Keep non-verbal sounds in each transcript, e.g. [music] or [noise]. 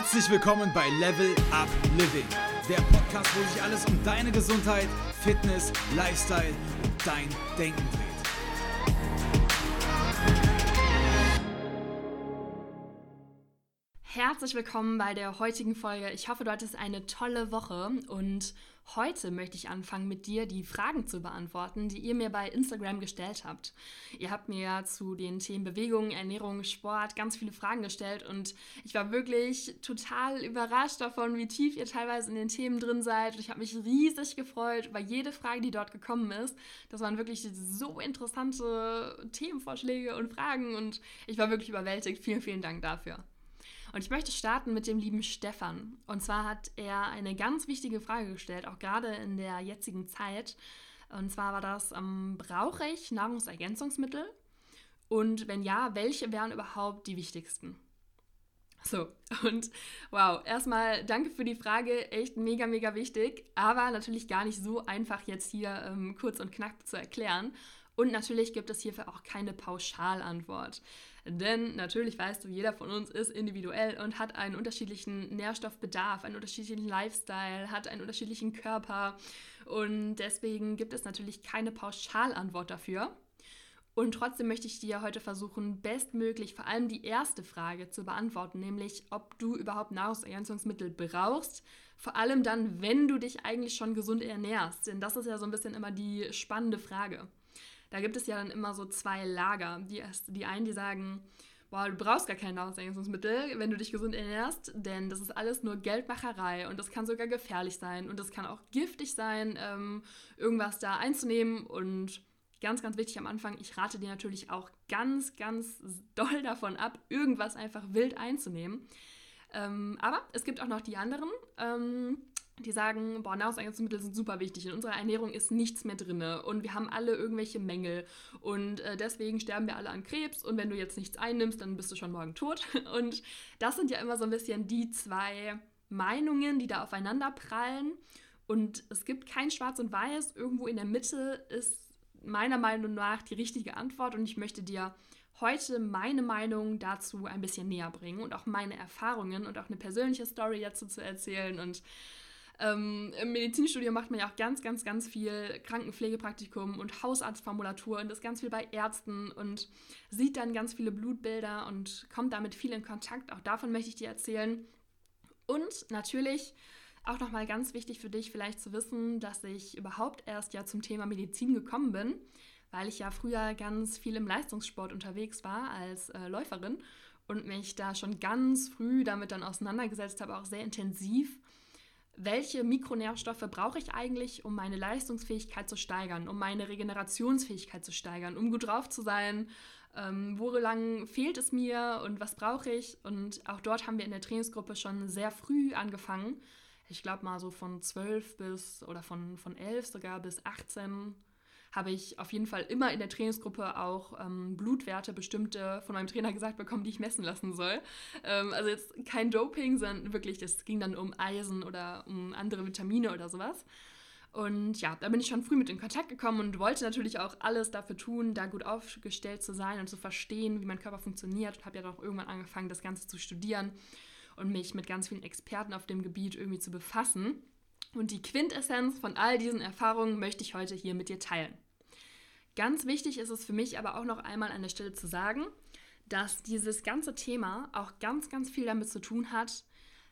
Herzlich willkommen bei Level Up Living, der Podcast, wo sich alles um deine Gesundheit, Fitness, Lifestyle und dein Denken dreht. Herzlich willkommen bei der heutigen Folge. Ich hoffe, du hattest eine tolle Woche und Heute möchte ich anfangen, mit dir die Fragen zu beantworten, die ihr mir bei Instagram gestellt habt. Ihr habt mir zu den Themen Bewegung, Ernährung, Sport ganz viele Fragen gestellt und ich war wirklich total überrascht davon, wie tief ihr teilweise in den Themen drin seid. Und ich habe mich riesig gefreut über jede Frage, die dort gekommen ist. Das waren wirklich so interessante Themenvorschläge und Fragen und ich war wirklich überwältigt. Vielen, vielen Dank dafür. Und ich möchte starten mit dem lieben Stefan. Und zwar hat er eine ganz wichtige Frage gestellt, auch gerade in der jetzigen Zeit. Und zwar war das, ähm, brauche ich Nahrungsergänzungsmittel? Und wenn ja, welche wären überhaupt die wichtigsten? So, [laughs] und wow, erstmal danke für die Frage, echt mega, mega wichtig, aber natürlich gar nicht so einfach jetzt hier ähm, kurz und knapp zu erklären. Und natürlich gibt es hierfür auch keine Pauschalantwort. Denn natürlich weißt du, jeder von uns ist individuell und hat einen unterschiedlichen Nährstoffbedarf, einen unterschiedlichen Lifestyle, hat einen unterschiedlichen Körper. Und deswegen gibt es natürlich keine Pauschalantwort dafür. Und trotzdem möchte ich dir heute versuchen, bestmöglich vor allem die erste Frage zu beantworten, nämlich ob du überhaupt Nahrungsergänzungsmittel brauchst. Vor allem dann, wenn du dich eigentlich schon gesund ernährst. Denn das ist ja so ein bisschen immer die spannende Frage da gibt es ja dann immer so zwei Lager. Die, die einen, die sagen, boah, du brauchst gar kein Nahrungsergänzungsmittel, wenn du dich gesund ernährst, denn das ist alles nur Geldmacherei und das kann sogar gefährlich sein und das kann auch giftig sein, ähm, irgendwas da einzunehmen und ganz, ganz wichtig am Anfang, ich rate dir natürlich auch ganz, ganz doll davon ab, irgendwas einfach wild einzunehmen. Ähm, aber es gibt auch noch die anderen, ähm, die sagen, boah, Nahrungsergänzungsmittel sind super wichtig. In unserer Ernährung ist nichts mehr drin und wir haben alle irgendwelche Mängel und äh, deswegen sterben wir alle an Krebs und wenn du jetzt nichts einnimmst, dann bist du schon morgen tot. [laughs] Und das sind ja immer so ein bisschen die zwei Meinungen, die da aufeinander prallen und es gibt kein Schwarz und Weiß. Irgendwo in der Mitte ist meiner Meinung nach die richtige Antwort und ich möchte dir heute meine Meinung dazu ein bisschen näher bringen und auch meine Erfahrungen und auch eine persönliche Story dazu zu erzählen und ähm, Im Medizinstudium macht man ja auch ganz, ganz, ganz viel Krankenpflegepraktikum und Hausarztformulatur und ist ganz viel bei Ärzten und sieht dann ganz viele Blutbilder und kommt damit viel in Kontakt. Auch davon möchte ich dir erzählen. Und natürlich auch nochmal ganz wichtig für dich vielleicht zu wissen, dass ich überhaupt erst ja zum Thema Medizin gekommen bin, weil ich ja früher ganz viel im Leistungssport unterwegs war als äh, Läuferin und mich da schon ganz früh damit dann auseinandergesetzt habe, auch sehr intensiv welche Mikronährstoffe brauche ich eigentlich, um meine Leistungsfähigkeit zu steigern, um meine Regenerationsfähigkeit zu steigern, um gut drauf zu sein, ähm, wo lang fehlt es mir und was brauche ich. Und auch dort haben wir in der Trainingsgruppe schon sehr früh angefangen. Ich glaube mal so von 12 bis oder von, von 11 sogar bis 18 habe ich auf jeden Fall immer in der Trainingsgruppe auch ähm, Blutwerte bestimmte von meinem Trainer gesagt bekommen, die ich messen lassen soll. Ähm, also jetzt kein Doping, sondern wirklich, es ging dann um Eisen oder um andere Vitamine oder sowas. Und ja, da bin ich schon früh mit in Kontakt gekommen und wollte natürlich auch alles dafür tun, da gut aufgestellt zu sein und zu verstehen, wie mein Körper funktioniert. Und habe ja doch irgendwann angefangen, das Ganze zu studieren und mich mit ganz vielen Experten auf dem Gebiet irgendwie zu befassen. Und die Quintessenz von all diesen Erfahrungen möchte ich heute hier mit dir teilen. Ganz wichtig ist es für mich aber auch noch einmal an der Stelle zu sagen, dass dieses ganze Thema auch ganz, ganz viel damit zu tun hat,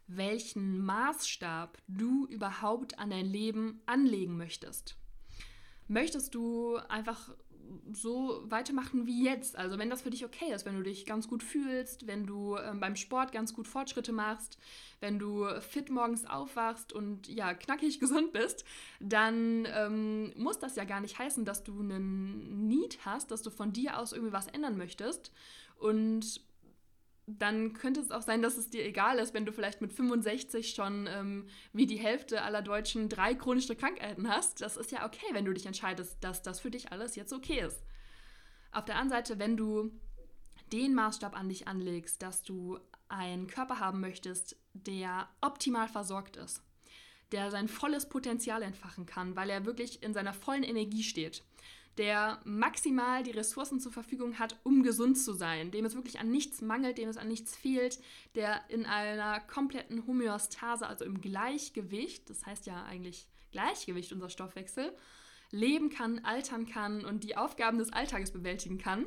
welchen Maßstab du überhaupt an dein Leben anlegen möchtest. Möchtest du einfach so weitermachen wie jetzt. Also wenn das für dich okay ist, wenn du dich ganz gut fühlst, wenn du ähm, beim Sport ganz gut Fortschritte machst, wenn du fit morgens aufwachst und ja, knackig [laughs] gesund bist, dann ähm, muss das ja gar nicht heißen, dass du einen Need hast, dass du von dir aus irgendwie was ändern möchtest. Und dann könnte es auch sein, dass es dir egal ist, wenn du vielleicht mit 65 schon ähm, wie die Hälfte aller Deutschen drei chronische Krankheiten hast. Das ist ja okay, wenn du dich entscheidest, dass das für dich alles jetzt okay ist. Auf der anderen Seite, wenn du den Maßstab an dich anlegst, dass du einen Körper haben möchtest, der optimal versorgt ist, der sein volles Potenzial entfachen kann, weil er wirklich in seiner vollen Energie steht, der maximal die Ressourcen zur Verfügung hat, um gesund zu sein, dem es wirklich an nichts mangelt, dem es an nichts fehlt, der in einer kompletten Homöostase, also im Gleichgewicht, das heißt ja eigentlich Gleichgewicht unser Stoffwechsel, leben kann, altern kann und die Aufgaben des Alltages bewältigen kann,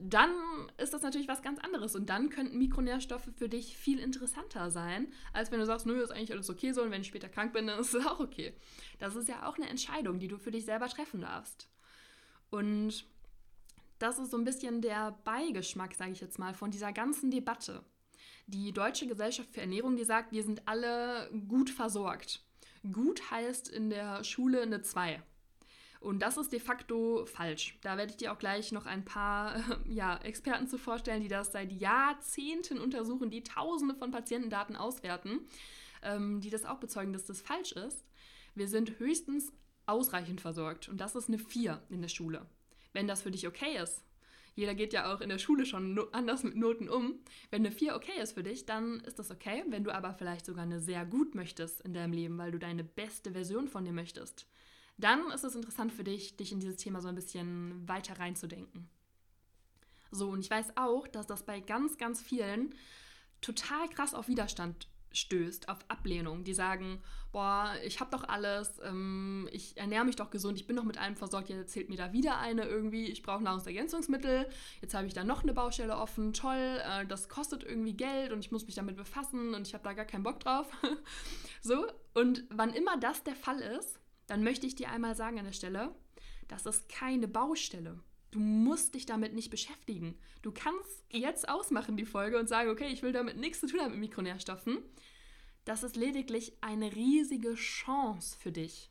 dann ist das natürlich was ganz anderes. Und dann könnten Mikronährstoffe für dich viel interessanter sein, als wenn du sagst, nö, ist eigentlich alles okay so und wenn ich später krank bin, dann ist es auch okay. Das ist ja auch eine Entscheidung, die du für dich selber treffen darfst. Und das ist so ein bisschen der Beigeschmack, sage ich jetzt mal, von dieser ganzen Debatte. Die Deutsche Gesellschaft für Ernährung, die sagt, wir sind alle gut versorgt. Gut heißt in der Schule eine 2. Und das ist de facto falsch. Da werde ich dir auch gleich noch ein paar [laughs] ja, Experten zu vorstellen, die das seit Jahrzehnten untersuchen, die Tausende von Patientendaten auswerten, ähm, die das auch bezeugen, dass das falsch ist. Wir sind höchstens ausreichend versorgt und das ist eine 4 in der Schule. Wenn das für dich okay ist, jeder geht ja auch in der Schule schon anders mit Noten um. Wenn eine 4 okay ist für dich, dann ist das okay. Wenn du aber vielleicht sogar eine sehr gut möchtest in deinem Leben, weil du deine beste Version von dir möchtest, dann ist es interessant für dich, dich in dieses Thema so ein bisschen weiter reinzudenken. So, und ich weiß auch, dass das bei ganz, ganz vielen total krass auf Widerstand stößt, auf Ablehnung. Die sagen, boah, ich habe doch alles, ähm, ich ernähre mich doch gesund, ich bin doch mit allem versorgt, jetzt erzählt mir da wieder eine irgendwie, ich brauche Nahrungsergänzungsmittel, jetzt habe ich da noch eine Baustelle offen, toll, äh, das kostet irgendwie Geld und ich muss mich damit befassen und ich habe da gar keinen Bock drauf. [laughs] so, und wann immer das der Fall ist, dann möchte ich dir einmal sagen an der Stelle, das ist keine Baustelle. Du musst dich damit nicht beschäftigen. Du kannst jetzt ausmachen die Folge und sagen, okay, ich will damit nichts zu tun haben mit Mikronährstoffen. Das ist lediglich eine riesige Chance für dich.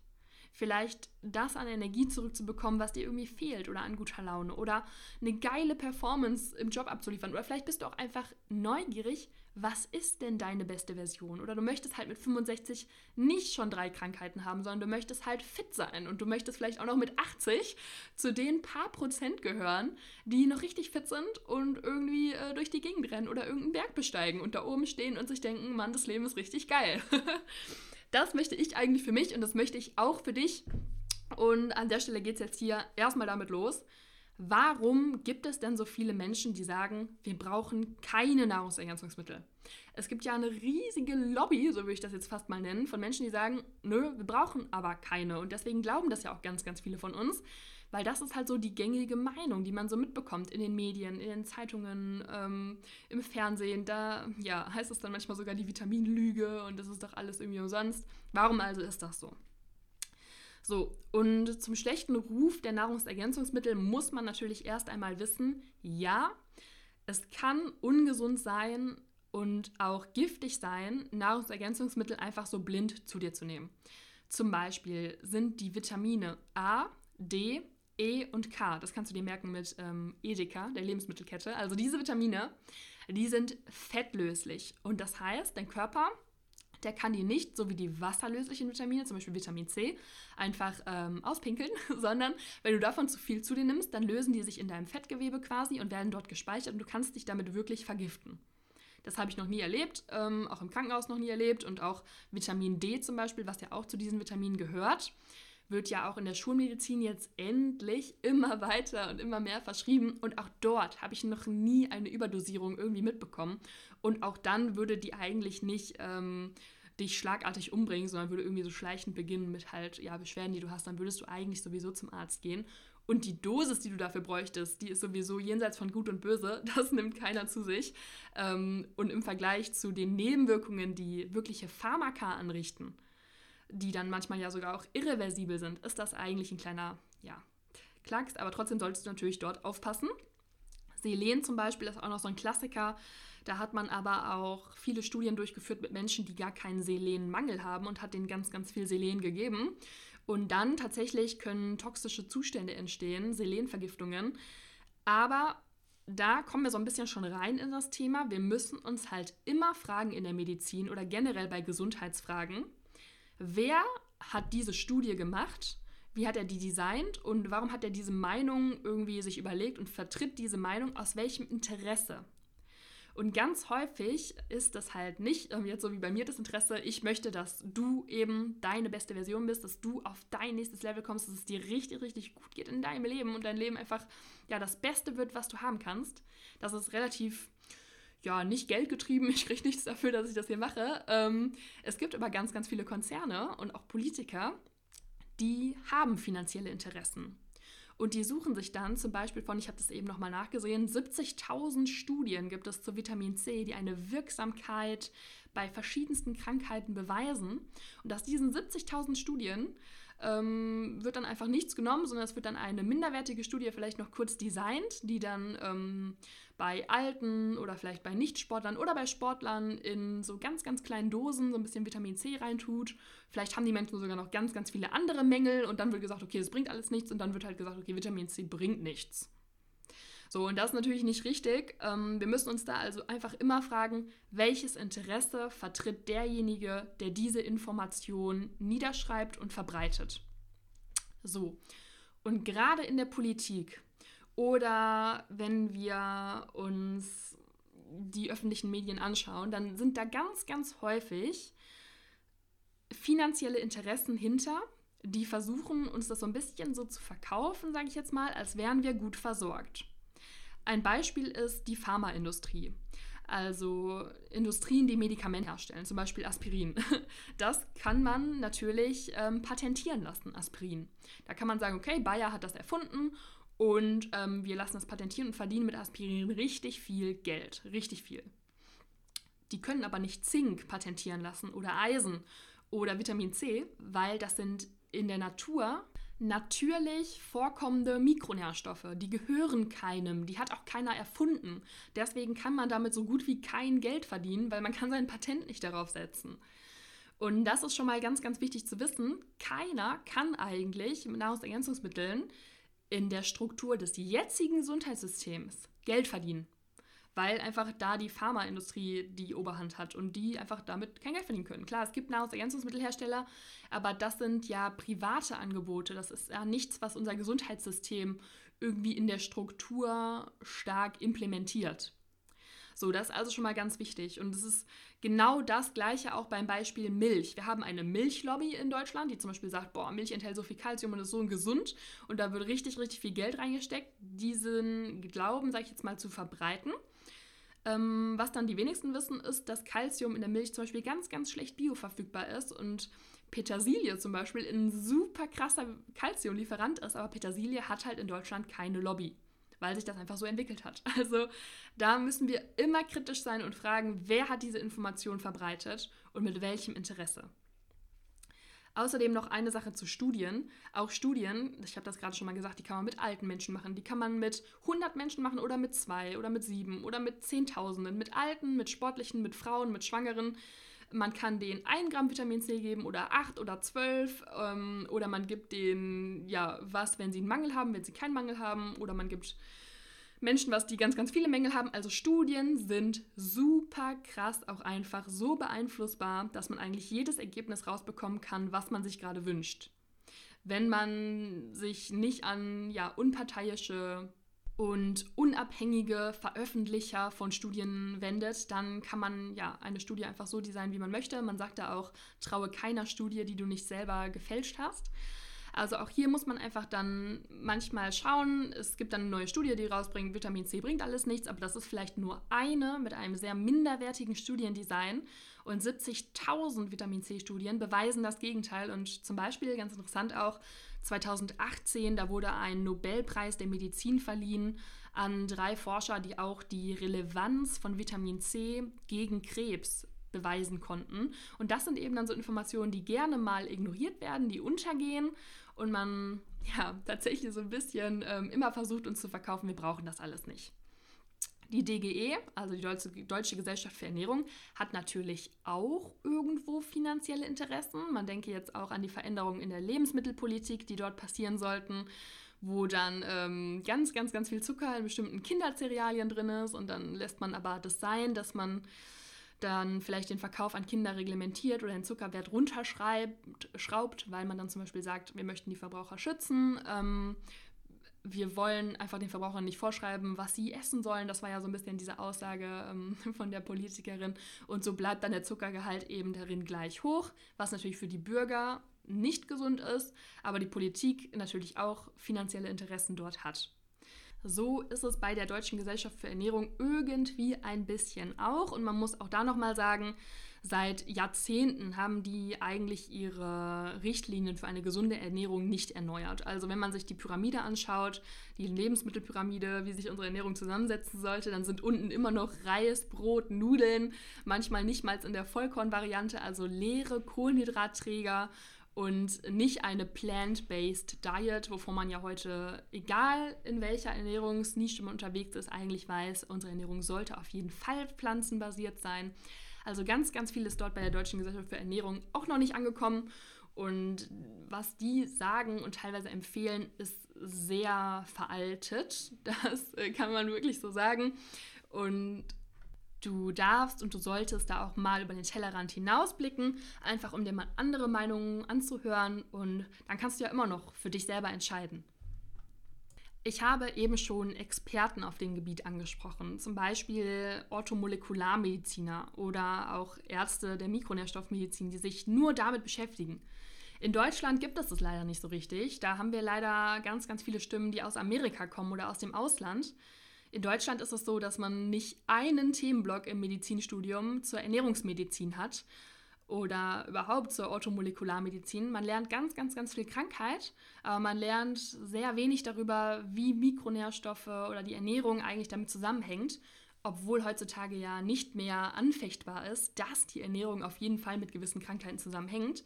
Vielleicht das an Energie zurückzubekommen, was dir irgendwie fehlt oder an guter Laune oder eine geile Performance im Job abzuliefern. Oder vielleicht bist du auch einfach neugierig, was ist denn deine beste Version? Oder du möchtest halt mit 65 nicht schon drei Krankheiten haben, sondern du möchtest halt fit sein und du möchtest vielleicht auch noch mit 80 zu den paar Prozent gehören, die noch richtig fit sind und irgendwie äh, durch die Gegend rennen oder irgendeinen Berg besteigen und da oben stehen und sich denken, Mann, das Leben ist richtig geil. [laughs] das möchte ich eigentlich für mich und das möchte ich auch für dich. Und an der Stelle geht es jetzt hier erstmal damit los. Warum gibt es denn so viele Menschen, die sagen, wir brauchen keine Nahrungsergänzungsmittel? Es gibt ja eine riesige Lobby, so würde ich das jetzt fast mal nennen, von Menschen, die sagen, nö, wir brauchen aber keine. Und deswegen glauben das ja auch ganz, ganz viele von uns, weil das ist halt so die gängige Meinung, die man so mitbekommt in den Medien, in den Zeitungen, ähm, im Fernsehen. Da ja, heißt es dann manchmal sogar die Vitaminlüge und das ist doch alles irgendwie umsonst. Warum also ist das so? So, und zum schlechten Ruf der Nahrungsergänzungsmittel muss man natürlich erst einmal wissen, ja, es kann ungesund sein und auch giftig sein, Nahrungsergänzungsmittel einfach so blind zu dir zu nehmen. Zum Beispiel sind die Vitamine A, D, E und K, das kannst du dir merken mit ähm, Edeka, der Lebensmittelkette. Also diese Vitamine, die sind fettlöslich. Und das heißt, dein Körper der kann die nicht, so wie die wasserlöslichen Vitamine, zum Beispiel Vitamin C, einfach ähm, auspinkeln, [laughs] sondern wenn du davon zu viel zu dir nimmst, dann lösen die sich in deinem Fettgewebe quasi und werden dort gespeichert und du kannst dich damit wirklich vergiften. Das habe ich noch nie erlebt, ähm, auch im Krankenhaus noch nie erlebt und auch Vitamin D zum Beispiel, was ja auch zu diesen Vitaminen gehört, wird ja auch in der Schulmedizin jetzt endlich immer weiter und immer mehr verschrieben. Und auch dort habe ich noch nie eine Überdosierung irgendwie mitbekommen. Und auch dann würde die eigentlich nicht ähm, dich schlagartig umbringen, sondern würde irgendwie so schleichend beginnen mit halt, ja, Beschwerden, die du hast. Dann würdest du eigentlich sowieso zum Arzt gehen. Und die Dosis, die du dafür bräuchtest, die ist sowieso jenseits von Gut und Böse. [laughs] Das nimmt keiner zu sich. Ähm, und im Vergleich zu den Nebenwirkungen, die wirkliche Pharmaka anrichten, die dann manchmal ja sogar auch irreversibel sind, ist das eigentlich ein kleiner, ja, Klacks. Aber trotzdem solltest du natürlich dort aufpassen. Selen zum Beispiel ist auch noch so ein Klassiker. Da hat man aber auch viele Studien durchgeführt mit Menschen, die gar keinen Selenmangel haben und hat denen ganz, ganz viel Selen gegeben. Und dann tatsächlich können toxische Zustände entstehen, Selenvergiftungen. Aber da kommen wir so ein bisschen schon rein in das Thema. Wir müssen uns halt immer fragen in der Medizin oder generell bei Gesundheitsfragen, wer hat diese Studie gemacht? Wie hat er die designt und warum hat er diese Meinung irgendwie sich überlegt und vertritt diese Meinung aus welchem Interesse? Und ganz häufig ist das halt nicht ähm, jetzt so wie bei mir das Interesse, ich möchte, dass du eben deine beste Version bist, dass du auf dein nächstes Level kommst, dass es dir richtig, richtig gut geht in deinem Leben und dein Leben einfach ja das Beste wird, was du haben kannst. Das ist relativ ja, nicht geldgetrieben, [laughs] ich kriege nichts dafür, dass ich das hier mache. Ähm, es gibt aber ganz, ganz viele Konzerne und auch Politiker, die haben finanzielle Interessen. Und die suchen sich dann zum Beispiel von, ich habe das eben nochmal nachgesehen, 70.000 Studien gibt es zu Vitamin C, die eine Wirksamkeit bei verschiedensten Krankheiten beweisen. Und aus diesen 70.000 Studien ähm, wird dann einfach nichts genommen, sondern es wird dann eine minderwertige Studie vielleicht noch kurz designt, die dann ähm, bei Alten oder vielleicht bei Nichtsportlern oder bei Sportlern in so ganz, ganz kleinen Dosen so ein bisschen Vitamin C reintut. Vielleicht haben die Menschen sogar noch ganz, ganz viele andere Mängel und dann wird gesagt, okay, das bringt alles nichts und dann wird halt gesagt, okay, Vitamin C bringt nichts. So, und das ist natürlich nicht richtig. Ähm, wir müssen uns da also einfach immer fragen, welches Interesse vertritt derjenige, der diese Information niederschreibt und verbreitet. So, und gerade in der Politik oder wenn wir uns die öffentlichen Medien anschauen, dann sind da ganz, ganz häufig finanzielle Interessen hinter, die versuchen, uns das so ein bisschen so zu verkaufen, sage ich jetzt mal, als wären wir gut versorgt. Ein Beispiel ist die Pharmaindustrie. Also Industrien, die Medikamente herstellen, zum Beispiel Aspirin. [laughs] Das kann man natürlich ähm, patentieren lassen, Aspirin. Da kann man sagen, okay, Bayer hat das erfunden und ähm, wir lassen das patentieren und verdienen mit Aspirin richtig viel Geld. Richtig viel. Die können aber nicht Zink patentieren lassen oder Eisen oder Vitamin C, weil das sind in der Natur natürlich vorkommende Mikronährstoffe. Die gehören keinem, die hat auch keiner erfunden. Deswegen kann man damit so gut wie kein Geld verdienen, weil man kann sein Patent nicht darauf setzen. Und das ist schon mal ganz, ganz wichtig zu wissen. Keiner kann eigentlich mit Nahrungsergänzungsmitteln in der Struktur des jetzigen Gesundheitssystems Geld verdienen weil einfach da die Pharmaindustrie die Oberhand hat und die einfach damit kein Geld verdienen können. Klar, es gibt Nahrungsergänzungsmittelhersteller, aber das sind ja private Angebote. Das ist ja nichts, was unser Gesundheitssystem irgendwie in der Struktur stark implementiert. So, das ist also schon mal ganz wichtig. Und es ist genau das Gleiche auch beim Beispiel Milch. Wir haben eine Milchlobby in Deutschland, die zum Beispiel sagt, boah, Milch enthält so viel Kalzium und ist so gesund und da wird richtig, richtig viel Geld reingesteckt, diesen Glauben, sage ich jetzt mal, zu verbreiten. Ähm, was dann die wenigsten wissen, ist, dass Kalzium in der Milch zum Beispiel ganz, ganz schlecht bioverfügbar ist und Petersilie zum Beispiel ein super krasser Kalziumlieferant ist, aber Petersilie hat halt in Deutschland keine Lobby, weil sich das einfach so entwickelt hat. [laughs] Also da müssen wir immer kritisch sein und fragen, wer hat diese Information verbreitet und mit welchem Interesse. Außerdem noch eine Sache zu Studien. Auch Studien, ich habe das gerade schon mal gesagt, die kann man mit alten Menschen machen, die kann man mit 100 Menschen machen oder mit zwei oder mit sieben oder mit Zehntausenden, mit Alten, mit Sportlichen, mit Frauen, mit Schwangeren. Man kann denen 1 Gramm Vitamin C geben oder 8 oder 12 ähm, oder man gibt denen ja was, wenn sie einen Mangel haben, wenn sie keinen Mangel haben oder man gibt Menschen, was die ganz, ganz viele Mängel haben. Also Studien sind super krass, auch einfach so beeinflussbar, dass man eigentlich jedes Ergebnis rausbekommen kann, was man sich gerade wünscht. Wenn man sich nicht an ja, unparteiische und unabhängige Veröffentlicher von Studien wendet, dann kann man ja eine Studie einfach so designen, wie man möchte. Man sagt da auch, traue keiner Studie, die du nicht selber gefälscht hast. Also auch hier muss man einfach dann manchmal schauen. Es gibt dann eine neue Studie, die rausbringt, Vitamin C bringt alles nichts, aber das ist vielleicht nur eine mit einem sehr minderwertigen Studiendesign. Und 70.000 Vitamin C-Studien beweisen das Gegenteil. Und zum Beispiel, ganz interessant auch, 2018, da wurde ein Nobelpreis der Medizin verliehen an drei Forscher, die auch die Relevanz von Vitamin C gegen Krebs beweisen konnten. Und das sind eben dann so Informationen, die gerne mal ignoriert werden, die untergehen und man [laughs] ja tatsächlich so ein bisschen ähm, immer versucht uns zu verkaufen, wir brauchen das alles nicht. Die DGE, also die Deutsche, Gesellschaft für Ernährung, hat natürlich auch irgendwo finanzielle Interessen. Man denke jetzt auch an die Veränderungen in der Lebensmittelpolitik, die dort passieren sollten, wo dann ähm, ganz, ganz, ganz viel Zucker in bestimmten Kindercerealien drin ist und dann lässt man aber das sein, dass man dann vielleicht den Verkauf an Kinder reglementiert oder den Zuckerwert runterschraubt, weil man dann zum Beispiel sagt, wir möchten die Verbraucher schützen. Ähm, wir wollen einfach den Verbrauchern nicht vorschreiben, was sie essen sollen. Das war ja so ein bisschen diese Aussage ähm, [laughs] von der Politikerin. Und so bleibt dann der Zuckergehalt eben darin gleich hoch, was natürlich für die Bürger nicht gesund ist, aber die Politik natürlich auch finanzielle Interessen dort hat. So ist es bei der Deutschen Gesellschaft für Ernährung irgendwie ein bisschen auch. Und man muss auch da nochmal sagen, Seit Jahrzehnten haben die eigentlich ihre Richtlinien für eine gesunde Ernährung nicht erneuert. Also wenn man sich die Pyramide anschaut, die Lebensmittelpyramide, wie sich unsere Ernährung zusammensetzen sollte, dann sind unten immer noch Reis, Brot, Nudeln, manchmal nicht mal in der Vollkornvariante, also leere Kohlenhydratträger und nicht eine plant-based Diet, wovon man ja heute, egal in welcher Ernährungsnische man unterwegs ist, eigentlich weiß, unsere Ernährung sollte auf jeden Fall pflanzenbasiert sein. Also ganz, ganz viel ist dort bei der Deutschen Gesellschaft für Ernährung auch noch nicht angekommen. Und was die sagen und teilweise empfehlen, ist sehr veraltet. Das äh, kann man wirklich so sagen. Und du darfst und du solltest da auch mal über den Tellerrand hinausblicken, einfach um dir mal andere Meinungen anzuhören. Und dann kannst du ja immer noch für dich selber entscheiden. Ich habe eben schon Experten auf dem Gebiet angesprochen, zum Beispiel Orthomolekularmediziner oder auch Ärzte der Mikronährstoffmedizin, die sich nur damit beschäftigen. In Deutschland gibt es das leider nicht so richtig. Da haben wir leider ganz, ganz viele Stimmen, die aus Amerika kommen oder aus dem Ausland. In Deutschland ist es so, dass man nicht einen Themenblock im Medizinstudium zur Ernährungsmedizin hat oder überhaupt zur Orthomolekularmedizin. Man lernt ganz, ganz, ganz viel Krankheit, aber man lernt sehr wenig darüber, wie Mikronährstoffe oder die Ernährung eigentlich damit zusammenhängt, obwohl heutzutage ja nicht mehr anfechtbar ist, dass die Ernährung auf jeden Fall mit gewissen Krankheiten zusammenhängt.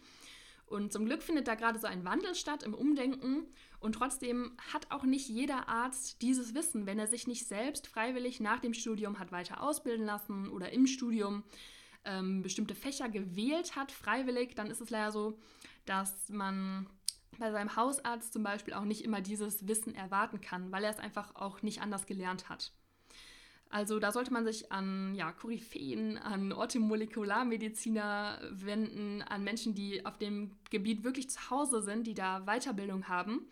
Und zum Glück findet da gerade so ein Wandel statt im Umdenken. Und trotzdem hat auch nicht jeder Arzt dieses Wissen, wenn er sich nicht selbst freiwillig nach dem Studium hat weiter ausbilden lassen oder im Studium ähm, bestimmte Fächer gewählt hat, freiwillig, dann ist es leider so, dass man bei seinem Hausarzt zum Beispiel auch nicht immer dieses Wissen erwarten kann, weil er es einfach auch nicht anders gelernt hat. Also da sollte man sich an ja, Koryphäen, an Orthomolekularmediziner wenden, an Menschen, die auf dem Gebiet wirklich zu Hause sind, die da Weiterbildung haben.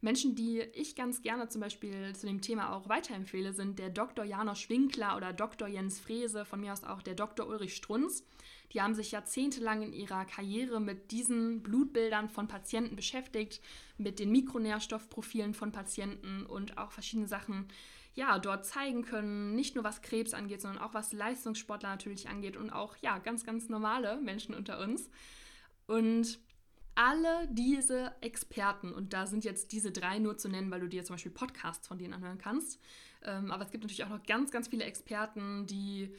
Menschen, die ich ganz gerne zum Beispiel zu dem Thema auch weiterempfehle, sind der Dr. Janosch Winkler oder Dr. Jens Frese, von mir aus auch der Dr. Ulrich Strunz. Die haben sich jahrzehntelang in ihrer Karriere mit diesen Blutbildern von Patienten beschäftigt, mit den Mikronährstoffprofilen von Patienten und auch verschiedene Sachen ja, dort zeigen können, nicht nur was Krebs angeht, sondern auch was Leistungssportler natürlich angeht und auch ja, ganz ganz normale Menschen unter uns. Und alle diese Experten, und da sind jetzt diese drei nur zu nennen, weil du dir zum Beispiel Podcasts von denen anhören kannst, ähm, aber es gibt natürlich auch noch ganz, ganz viele Experten, die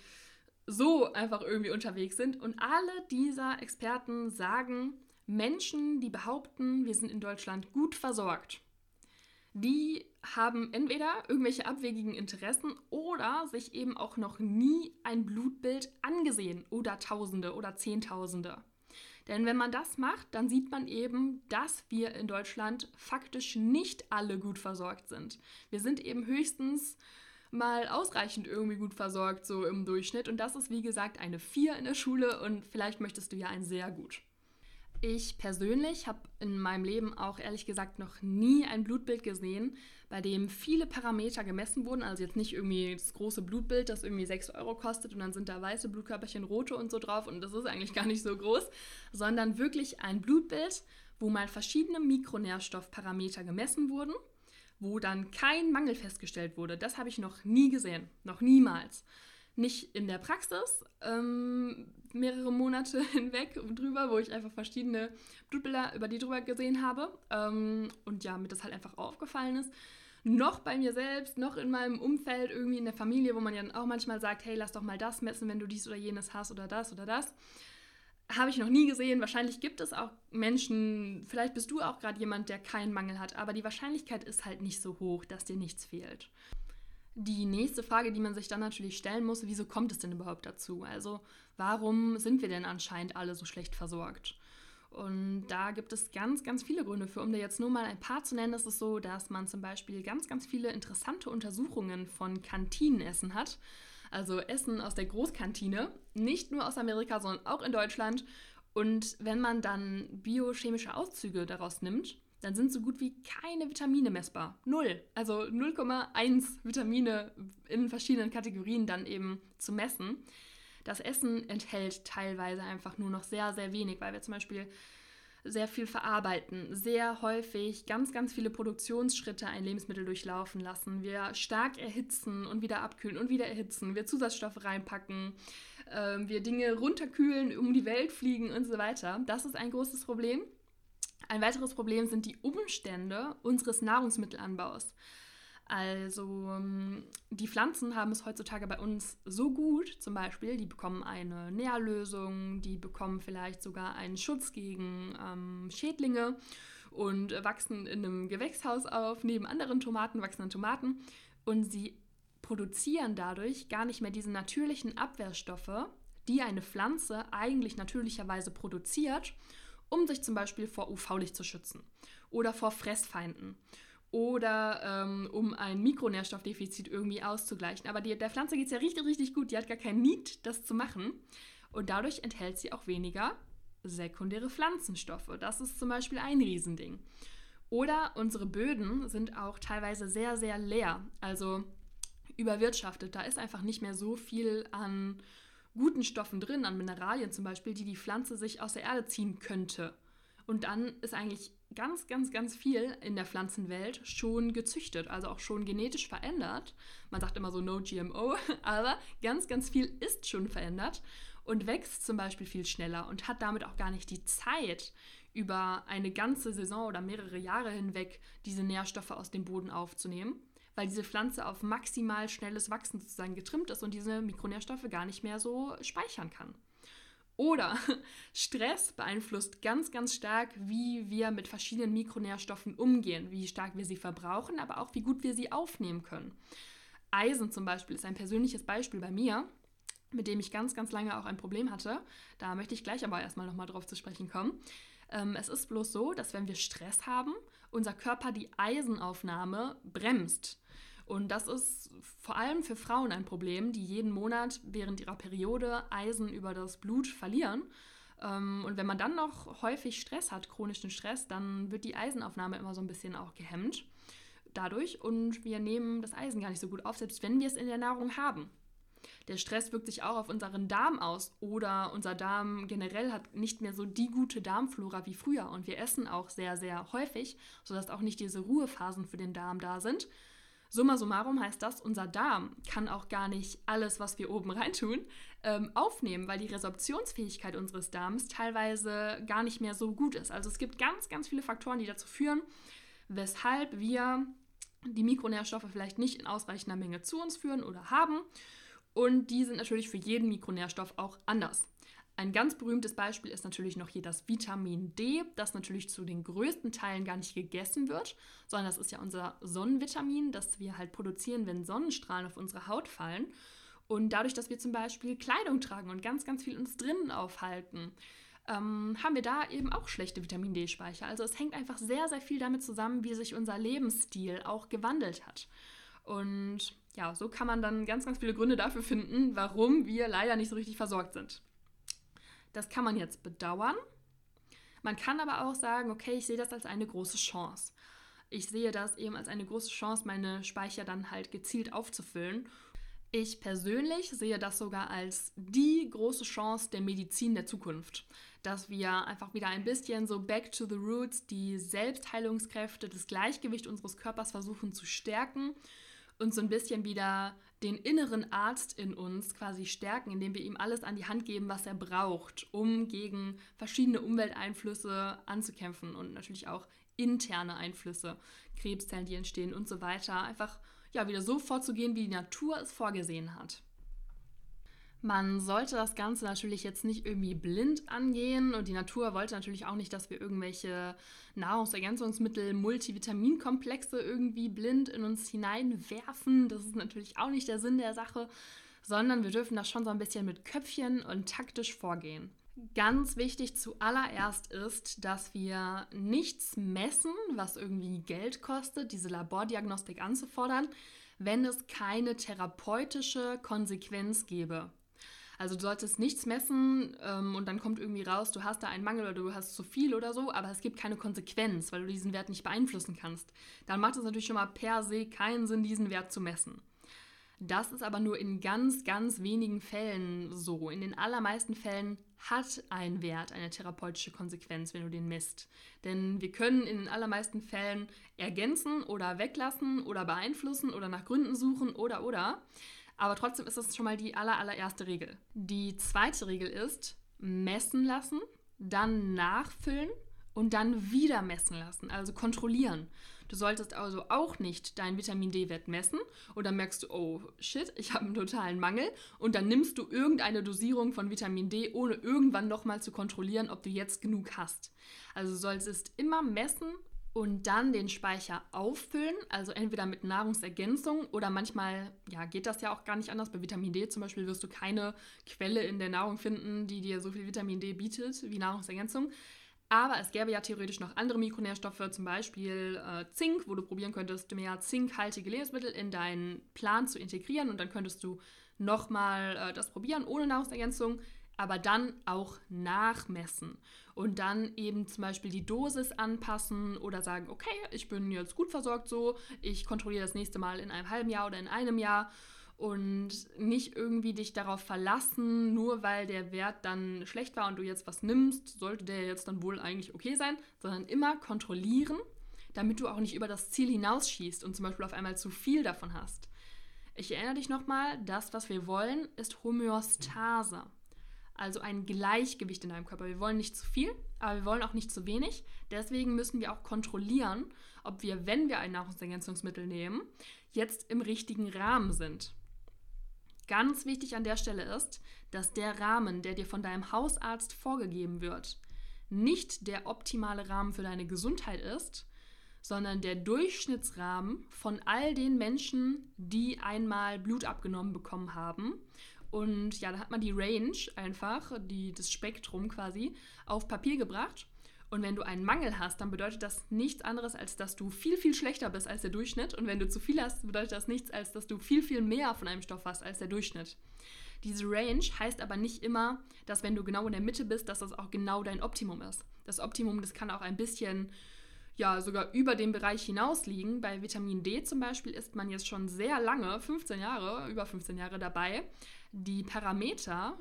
so einfach irgendwie unterwegs sind. Und alle dieser Experten sagen, Menschen, die behaupten, wir sind in Deutschland gut versorgt, die haben entweder irgendwelche abwegigen Interessen oder sich eben auch noch nie ein Blutbild angesehen oder Tausende oder Zehntausende. Denn wenn man das macht, dann sieht man eben, dass wir in Deutschland faktisch nicht alle gut versorgt sind. Wir sind eben höchstens mal ausreichend irgendwie gut versorgt, so im Durchschnitt. Und das ist, wie gesagt, eine 4 in der Schule und vielleicht möchtest du ja ein sehr gut. Ich persönlich habe in meinem Leben auch ehrlich gesagt noch nie ein Blutbild gesehen, bei dem viele Parameter gemessen wurden. Also jetzt nicht irgendwie das große Blutbild, das irgendwie 6 Euro kostet und dann sind da weiße Blutkörperchen, rote und so drauf und das ist eigentlich gar nicht so groß, sondern wirklich ein Blutbild, wo mal verschiedene Mikronährstoffparameter gemessen wurden, wo dann kein Mangel festgestellt wurde. Das habe ich noch nie gesehen, noch niemals nicht in der Praxis ähm, mehrere Monate [laughs] hinweg drüber, wo ich einfach verschiedene Blutbilder über die drüber gesehen habe ähm, und ja, mir das halt einfach aufgefallen ist. Noch bei mir selbst, noch in meinem Umfeld, irgendwie in der Familie, wo man ja dann auch manchmal sagt, hey, lass doch mal das messen, wenn du dies oder jenes hast oder das oder das. Habe ich noch nie gesehen. Wahrscheinlich gibt es auch Menschen, vielleicht bist du auch gerade jemand, der keinen Mangel hat, aber die Wahrscheinlichkeit ist halt nicht so hoch, dass dir nichts fehlt. Die nächste Frage, die man sich dann natürlich stellen muss, wieso kommt es denn überhaupt dazu? Also warum sind wir denn anscheinend alle so schlecht versorgt? Und da gibt es ganz, ganz viele Gründe für. Um dir jetzt nur mal ein paar zu nennen, ist es so, dass man zum Beispiel ganz, ganz viele interessante Untersuchungen von Kantinenessen hat. Also Essen aus der Großkantine, nicht nur aus Amerika, sondern auch in Deutschland. Und wenn man dann biochemische Auszüge daraus nimmt, dann sind so gut wie keine Vitamine messbar. Null. Also 0,1 Vitamine in verschiedenen Kategorien dann eben zu messen. Das Essen enthält teilweise einfach nur noch sehr, sehr wenig, weil wir zum Beispiel sehr viel verarbeiten, sehr häufig ganz, ganz viele Produktionsschritte ein Lebensmittel durchlaufen lassen. Wir stark erhitzen und wieder abkühlen und wieder erhitzen. Wir Zusatzstoffe reinpacken. Äh, wir Dinge runterkühlen, um die Welt fliegen und so weiter. Das ist ein großes Problem. Ein weiteres Problem sind die Umstände unseres Nahrungsmittelanbaus. Also ähm, die Pflanzen haben es heutzutage bei uns so gut, zum Beispiel, die bekommen eine Nährlösung, die bekommen vielleicht sogar einen Schutz gegen ähm, Schädlinge und wachsen in einem Gewächshaus auf, neben anderen Tomaten wachsen dann Tomaten und sie produzieren dadurch gar nicht mehr diese natürlichen Abwehrstoffe, die eine Pflanze eigentlich natürlicherweise produziert, um sich zum Beispiel vor UV-Licht zu schützen oder vor Fressfeinden oder ähm, um ein Mikronährstoffdefizit irgendwie auszugleichen. Aber die, der Pflanze geht es ja richtig, richtig gut. Die hat gar kein Need, das zu machen. Und dadurch enthält sie auch weniger sekundäre Pflanzenstoffe. Das ist zum Beispiel ein Riesending. Oder unsere Böden sind auch teilweise sehr, sehr leer, also überwirtschaftet. Da ist einfach nicht mehr so viel an guten Stoffen drin, an Mineralien zum Beispiel, die die Pflanze sich aus der Erde ziehen könnte. Und dann ist eigentlich ganz, ganz, ganz viel in der Pflanzenwelt schon gezüchtet, also auch schon genetisch verändert. Man sagt immer so No GMO, [laughs] aber ganz, ganz viel ist schon verändert und wächst zum Beispiel viel schneller und hat damit auch gar nicht die Zeit, über eine ganze Saison oder mehrere Jahre hinweg diese Nährstoffe aus dem Boden aufzunehmen, weil diese Pflanze auf maximal schnelles Wachsen sozusagen getrimmt ist und diese Mikronährstoffe gar nicht mehr so speichern kann. Oder [laughs] Stress beeinflusst ganz, ganz stark, wie wir mit verschiedenen Mikronährstoffen umgehen, wie stark wir sie verbrauchen, aber auch wie gut wir sie aufnehmen können. Eisen zum Beispiel ist ein persönliches Beispiel bei mir, mit dem ich ganz, ganz lange auch ein Problem hatte. Da möchte ich gleich aber erstmal nochmal drauf zu sprechen kommen. Ähm, es ist bloß so, dass wenn wir Stress haben, unser Körper die Eisenaufnahme bremst. Und das ist vor allem für Frauen ein Problem, die jeden Monat während ihrer Periode Eisen über das Blut verlieren. Ähm, und wenn man dann noch häufig Stress hat, chronischen Stress, dann wird die Eisenaufnahme immer so ein bisschen auch gehemmt dadurch und wir nehmen das Eisen gar nicht so gut auf, selbst wenn wir es in der Nahrung haben. Der Stress wirkt sich auch auf unseren Darm aus oder unser Darm generell hat nicht mehr so die gute Darmflora wie früher und wir essen auch sehr, sehr häufig, sodass auch nicht diese Ruhephasen für den Darm da sind. Summa summarum heißt das, unser Darm kann auch gar nicht alles, was wir oben reintun, ähm, aufnehmen, weil die Resorptionsfähigkeit unseres Darms teilweise gar nicht mehr so gut ist. Also es gibt ganz, ganz viele Faktoren, die dazu führen, weshalb wir die Mikronährstoffe vielleicht nicht in ausreichender Menge zu uns führen oder haben. Und die sind natürlich für jeden Mikronährstoff auch anders. Ein ganz berühmtes Beispiel ist natürlich noch hier das Vitamin D, das natürlich zu den größten Teilen gar nicht gegessen wird, sondern das ist ja unser Sonnenvitamin, das wir halt produzieren, wenn Sonnenstrahlen auf unsere Haut fallen. Und dadurch, dass wir zum Beispiel Kleidung tragen und ganz, ganz viel uns drinnen aufhalten, ähm, haben wir da eben auch schlechte Vitamin D-Speicher. Also es hängt einfach sehr, sehr viel damit zusammen, wie sich unser Lebensstil auch gewandelt hat. Und ja, so kann man dann ganz, ganz viele Gründe dafür finden, warum wir leider nicht so richtig versorgt sind. Das kann man jetzt bedauern. Man kann aber auch sagen, okay, ich sehe das als eine große Chance. Ich sehe das eben als eine große Chance, meine Speicher dann halt gezielt aufzufüllen. Ich persönlich sehe das sogar als die große Chance der Medizin der Zukunft, dass wir einfach wieder ein bisschen so back to the roots, die Selbstheilungskräfte, das Gleichgewicht unseres Körpers versuchen zu stärken und so ein bisschen wieder den inneren Arzt in uns quasi stärken, indem wir ihm alles an die Hand geben, was er braucht, um gegen verschiedene Umwelteinflüsse anzukämpfen und natürlich auch interne Einflüsse, Krebszellen, die entstehen und so weiter, einfach ja wieder so vorzugehen, wie die Natur es vorgesehen hat. Man sollte das Ganze natürlich jetzt nicht irgendwie blind angehen und die Natur wollte natürlich auch nicht, dass wir irgendwelche Nahrungsergänzungsmittel, Multivitaminkomplexe irgendwie blind in uns hineinwerfen. Das ist natürlich auch nicht der Sinn der Sache, sondern wir dürfen das schon so ein bisschen mit Köpfchen und taktisch vorgehen. Ganz wichtig zuallererst ist, dass wir nichts messen, was irgendwie Geld kostet, diese Labordiagnostik anzufordern, wenn es keine therapeutische Konsequenz gäbe. Also du solltest nichts messen ähm, und dann kommt irgendwie raus, du hast da einen Mangel oder du hast zu viel oder so, aber es gibt keine Konsequenz, weil du diesen Wert nicht beeinflussen kannst. Dann macht es natürlich schon mal per se keinen Sinn, diesen Wert zu messen. Das ist aber nur in ganz, ganz wenigen Fällen so. In den allermeisten Fällen hat ein Wert eine therapeutische Konsequenz, wenn du den misst. Denn wir können in den allermeisten Fällen ergänzen oder weglassen oder beeinflussen oder nach Gründen suchen oder oder. Aber trotzdem ist das schon mal die aller, allererste Regel. Die zweite Regel ist messen lassen, dann nachfüllen und dann wieder messen lassen, also kontrollieren. Du solltest also auch nicht deinen Vitamin D-Wert messen und dann merkst du, oh shit, ich habe einen totalen Mangel und dann nimmst du irgendeine Dosierung von Vitamin D, ohne irgendwann nochmal zu kontrollieren, ob du jetzt genug hast. Also solltest immer messen und dann den Speicher auffüllen, also entweder mit Nahrungsergänzung oder manchmal, ja, geht das ja auch gar nicht anders. Bei Vitamin D zum Beispiel wirst du keine Quelle in der Nahrung finden, die dir so viel Vitamin D bietet wie Nahrungsergänzung. Aber es gäbe ja theoretisch noch andere Mikronährstoffe, zum Beispiel äh, Zink, wo du probieren könntest, mehr zinkhaltige Lebensmittel in deinen Plan zu integrieren und dann könntest du nochmal äh, das probieren ohne Nahrungsergänzung, aber dann auch nachmessen und dann eben zum Beispiel die Dosis anpassen oder sagen, okay, ich bin jetzt gut versorgt so, ich kontrolliere das nächste Mal in einem halben Jahr oder in einem Jahr und nicht irgendwie dich darauf verlassen, nur weil der Wert dann schlecht war und du jetzt was nimmst, sollte der jetzt dann wohl eigentlich okay sein, sondern immer kontrollieren, damit du auch nicht über das Ziel hinausschießt und zum Beispiel auf einmal zu viel davon hast. Ich erinnere dich nochmal, das, was wir wollen, ist Homöostase. Also ein Gleichgewicht in deinem Körper. Wir wollen nicht zu viel, aber wir wollen auch nicht zu wenig. Deswegen müssen wir auch kontrollieren, ob wir, wenn wir ein Nahrungsergänzungsmittel nehmen, jetzt im richtigen Rahmen sind. Ganz wichtig an der Stelle ist, dass der Rahmen, der dir von deinem Hausarzt vorgegeben wird, nicht der optimale Rahmen für deine Gesundheit ist, sondern der Durchschnittsrahmen von all den Menschen, die einmal Blut abgenommen bekommen haben. Und ja, da hat man die Range einfach, die, das Spektrum quasi, auf Papier gebracht und wenn du einen Mangel hast, dann bedeutet das nichts anderes, als dass du viel, viel schlechter bist als der Durchschnitt. Und wenn du zu viel hast, bedeutet das nichts, als dass du viel, viel mehr von einem Stoff hast als der Durchschnitt. Diese Range heißt aber nicht immer, dass wenn du genau in der Mitte bist, dass das auch genau dein Optimum ist. Das Optimum, das kann auch ein bisschen, ja, sogar über den Bereich hinaus liegen. Bei Vitamin D zum Beispiel ist man jetzt schon sehr lange, 15 Jahre, über 15 Jahre dabei, die Parameter,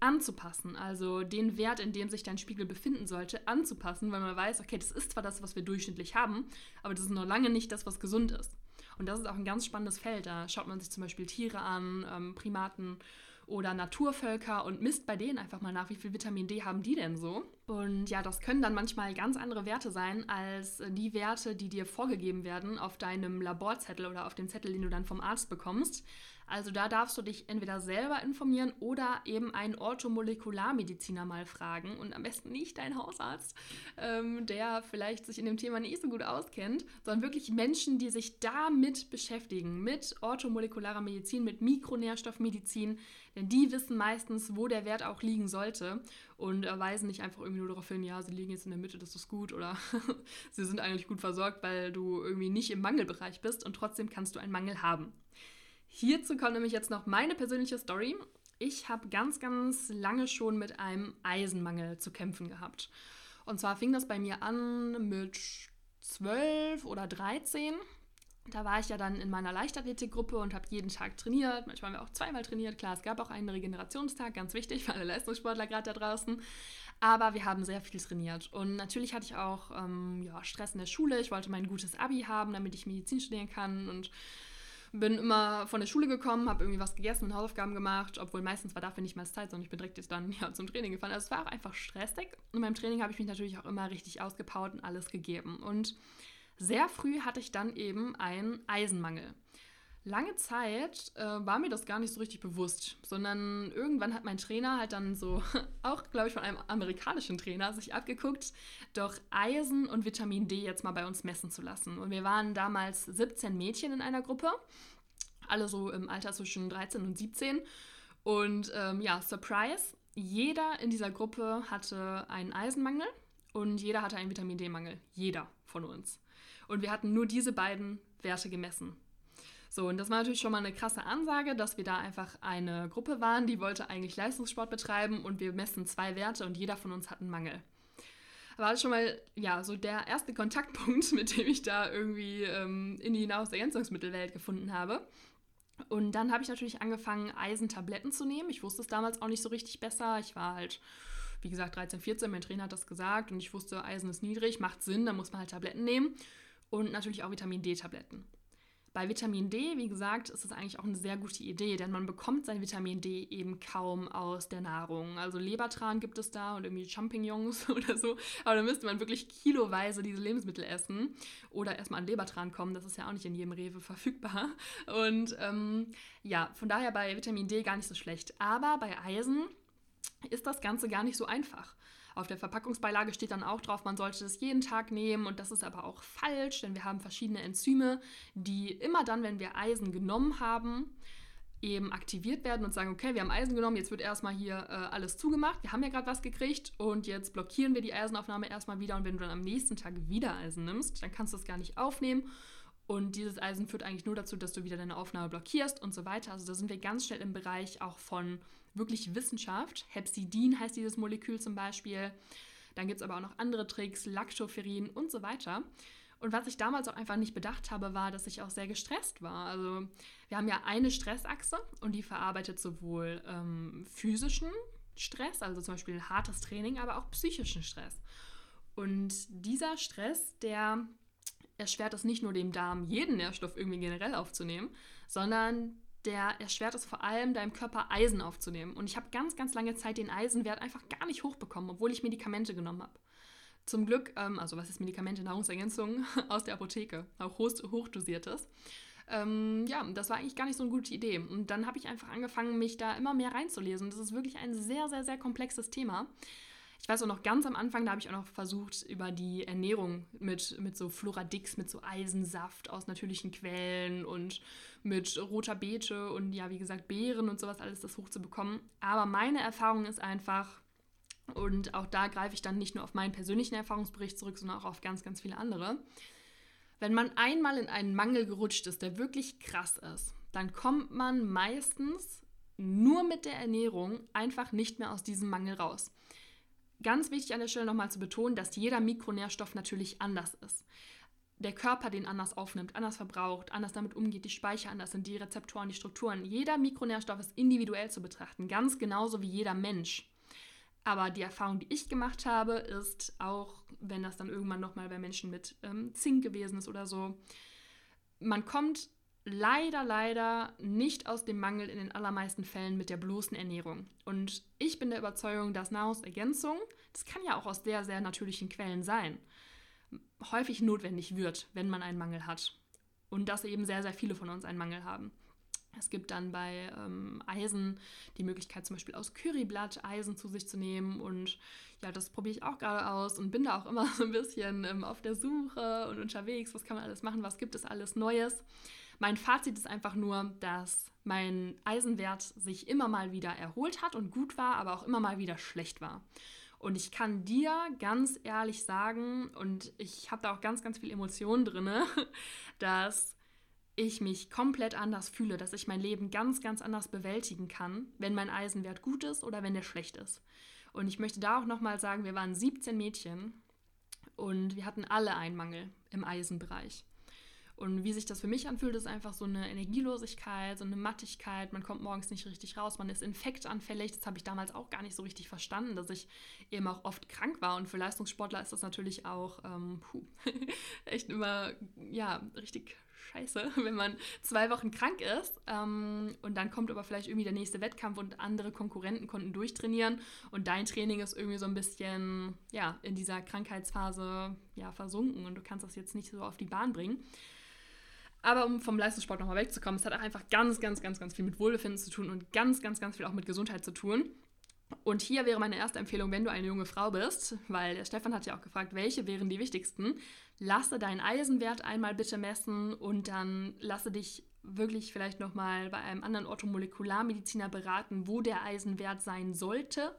anzupassen, also den Wert, in dem sich dein Spiegel befinden sollte, anzupassen, weil man weiß, okay, das ist zwar das, was wir durchschnittlich haben, aber das ist noch lange nicht das, was gesund ist. Und das ist auch ein ganz spannendes Feld. Da schaut man sich zum Beispiel Tiere an, ähm, Primaten oder Naturvölker und misst bei denen einfach mal nach, wie viel Vitamin D haben die denn so. Und ja, das können dann manchmal ganz andere Werte sein als die Werte, die dir vorgegeben werden auf deinem Laborzettel oder auf dem Zettel, den du dann vom Arzt bekommst. Also da darfst du dich entweder selber informieren oder eben einen Orthomolekularmediziner mal fragen und am besten nicht deinen Hausarzt, ähm, der vielleicht sich in dem Thema nicht so gut auskennt, sondern wirklich Menschen, die sich damit beschäftigen, mit orthomolekularer Medizin, mit Mikronährstoffmedizin, denn die wissen meistens, wo der Wert auch liegen sollte und weisen nicht einfach irgendwie nur darauf hin, ja, sie liegen jetzt in der Mitte, das ist gut oder [laughs] sie sind eigentlich gut versorgt, weil du irgendwie nicht im Mangelbereich bist und trotzdem kannst du einen Mangel haben. Hierzu kommt nämlich jetzt noch meine persönliche Story. Ich habe ganz, ganz lange schon mit einem Eisenmangel zu kämpfen gehabt. Und zwar fing das bei mir an mit 12 oder 13. Da war ich ja dann in meiner Leichtathletikgruppe und habe jeden Tag trainiert. Manchmal haben wir auch zweimal trainiert. Klar, es gab auch einen Regenerationstag, ganz wichtig für alle Leistungssportler gerade da draußen. Aber wir haben sehr viel trainiert. Und natürlich hatte ich auch ähm, ja, Stress in der Schule. Ich wollte mein gutes Abi haben, damit ich Medizin studieren kann. Und bin immer von der Schule gekommen, habe irgendwie was gegessen und Hausaufgaben gemacht, obwohl meistens war dafür nicht mal Zeit, sondern ich bin direkt jetzt dann [laughs] ja, zum Training gefahren. Also es war auch einfach stressig. Und beim Training habe ich mich natürlich auch immer richtig ausgepowert und alles gegeben. Und sehr früh hatte ich dann eben einen Eisenmangel. Lange Zeit äh, war mir das gar nicht so richtig bewusst, sondern irgendwann hat mein Trainer halt dann so, [laughs] auch glaube ich von einem amerikanischen Trainer, sich abgeguckt, doch Eisen und Vitamin D jetzt mal bei uns messen zu lassen. Und wir waren damals 17 Mädchen in einer Gruppe, alle so im Alter zwischen 13 und 17. Und ähm, ja, Surprise, jeder in dieser Gruppe hatte einen Eisenmangel und jeder hatte einen Vitamin D-Mangel. Jeder von uns. Und wir hatten nur diese beiden Werte gemessen. So, und das war natürlich schon mal eine krasse Ansage, dass wir da einfach eine Gruppe waren, die wollte eigentlich Leistungssport betreiben und wir messen zwei Werte und jeder von uns hat einen Mangel. War schon mal, ja, so der erste Kontaktpunkt, [laughs] mit dem ich da irgendwie ähm, in die Nahrungsergänzungsmittelwelt gefunden habe. Und dann habe ich natürlich angefangen, Eisentabletten zu nehmen. Ich wusste es damals auch nicht so richtig besser. Ich war halt, wie gesagt, 13, 14, mein Trainer hat das gesagt und ich wusste, Eisen ist niedrig, macht Sinn, da muss man halt Tabletten nehmen. Und natürlich auch Vitamin D-Tabletten. Bei Vitamin D, wie gesagt, ist es eigentlich auch eine sehr gute Idee, denn man bekommt sein Vitamin D eben kaum aus der Nahrung. Also Lebertran gibt es da und irgendwie Champignons [laughs] oder so, aber da müsste man wirklich kiloweise diese Lebensmittel essen oder erstmal an Lebertran kommen. Das ist ja auch nicht in jedem Rewe verfügbar. Und ähm, ja, von daher bei Vitamin D gar nicht so schlecht. Aber bei Eisen ist das Ganze gar nicht so einfach. Auf der Verpackungsbeilage steht dann auch drauf, man sollte das jeden Tag nehmen und das ist aber auch falsch, denn wir haben verschiedene Enzyme, die immer dann, wenn wir Eisen genommen haben, eben aktiviert werden und sagen, okay, wir haben Eisen genommen, jetzt wird erstmal hier äh, alles zugemacht, wir haben ja gerade was gekriegt und jetzt blockieren wir die Eisenaufnahme erstmal wieder und wenn du dann am nächsten Tag wieder Eisen nimmst, dann kannst du es gar nicht aufnehmen und dieses Eisen führt eigentlich nur dazu, dass du wieder deine Aufnahme blockierst und so weiter. Also da sind wir ganz schnell im Bereich auch von wirklich Wissenschaft. Hepsidin heißt dieses Molekül zum Beispiel. Dann gibt es aber auch noch andere Tricks, Lactoferrin und so weiter. Und was ich damals auch einfach nicht bedacht habe, war, dass ich auch sehr gestresst war. Also wir haben ja eine Stressachse und die verarbeitet sowohl ähm, physischen Stress, also zum Beispiel hartes Training, aber auch psychischen Stress. Und dieser Stress, der erschwert es nicht nur dem Darm, jeden Nährstoff irgendwie generell aufzunehmen, sondern der erschwert es vor allem, deinem Körper Eisen aufzunehmen. Und ich habe ganz, ganz lange Zeit den Eisenwert einfach gar nicht hochbekommen, obwohl ich Medikamente genommen habe. Zum Glück, ähm, also was ist Medikamente, Nahrungsergänzung [laughs] aus der Apotheke, auch hoch, hochdosiertes. Ähm, ja, das war eigentlich gar nicht so eine gute Idee. Und dann habe ich einfach angefangen, mich da immer mehr reinzulesen. Das ist wirklich ein sehr, sehr, sehr komplexes Thema. Ich weiß auch noch ganz am Anfang, da habe ich auch noch versucht, über die Ernährung mit, mit so Floradix, mit so Eisensaft aus natürlichen Quellen und mit roter Beete und ja, wie gesagt, Beeren und sowas alles das hochzubekommen. Aber meine Erfahrung ist einfach, und auch da greife ich dann nicht nur auf meinen persönlichen Erfahrungsbericht zurück, sondern auch auf ganz, ganz viele andere. Wenn man einmal in einen Mangel gerutscht ist, der wirklich krass ist, dann kommt man meistens nur mit der Ernährung einfach nicht mehr aus diesem Mangel raus. Ganz wichtig an der Stelle nochmal zu betonen, dass jeder Mikronährstoff natürlich anders ist. Der Körper den anders aufnimmt, anders verbraucht, anders damit umgeht, die Speicher anders sind, die Rezeptoren, die Strukturen. Jeder Mikronährstoff ist individuell zu betrachten, ganz genauso wie jeder Mensch. Aber die Erfahrung, die ich gemacht habe, ist auch, wenn das dann irgendwann nochmal bei Menschen mit ähm, Zink gewesen ist oder so, man kommt leider, leider nicht aus dem Mangel in den allermeisten Fällen mit der bloßen Ernährung. Und ich bin der Überzeugung, dass Nahrungsergänzung, das kann ja auch aus sehr, sehr natürlichen Quellen sein, häufig notwendig wird, wenn man einen Mangel hat. Und dass eben sehr, sehr viele von uns einen Mangel haben. Es gibt dann bei ähm, Eisen die Möglichkeit, zum Beispiel aus Curryblatt Eisen zu sich zu nehmen. Und ja, das probiere ich auch gerade aus und bin da auch immer [laughs] so ein bisschen ähm, auf der Suche und unterwegs. Was kann man alles machen? Was gibt es alles Neues? Mein Fazit ist einfach nur, dass mein Eisenwert sich immer mal wieder erholt hat und gut war, aber auch immer mal wieder schlecht war. Und ich kann dir ganz ehrlich sagen, und ich habe da auch ganz, ganz viel Emotionen drin, [laughs] dass ich mich komplett anders fühle, dass ich mein Leben ganz, ganz anders bewältigen kann, wenn mein Eisenwert gut ist oder wenn der schlecht ist. Und ich möchte da auch nochmal sagen, wir waren 17 Mädchen und wir hatten alle einen Mangel im Eisenbereich. Und wie sich das für mich anfühlt, ist einfach so eine Energielosigkeit, so eine Mattigkeit. Man kommt morgens nicht richtig raus, man ist infektanfällig. Das habe ich damals auch gar nicht so richtig verstanden, dass ich eben auch oft krank war. Und für Leistungssportler ist das natürlich auch ähm, puh, [laughs] echt immer ja richtig scheiße, [laughs] wenn man zwei Wochen krank ist ähm, und dann kommt aber vielleicht irgendwie der nächste Wettkampf und andere Konkurrenten konnten durchtrainieren und dein Training ist irgendwie so ein bisschen ja in dieser Krankheitsphase ja versunken und du kannst das jetzt nicht so auf die Bahn bringen. Aber um vom Leistungssport nochmal wegzukommen, es hat auch einfach ganz, ganz, ganz, ganz viel mit Wohlbefinden zu tun und ganz, ganz, ganz viel auch mit Gesundheit zu tun. Und hier wäre meine erste Empfehlung, wenn du eine junge Frau bist, weil der Stefan hat ja auch gefragt, welche wären die wichtigsten. Lasse deinen Eisenwert einmal bitte messen und dann lasse dich wirklich vielleicht nochmal bei einem anderen Orthomolekularmediziner beraten, wo der Eisenwert sein sollte.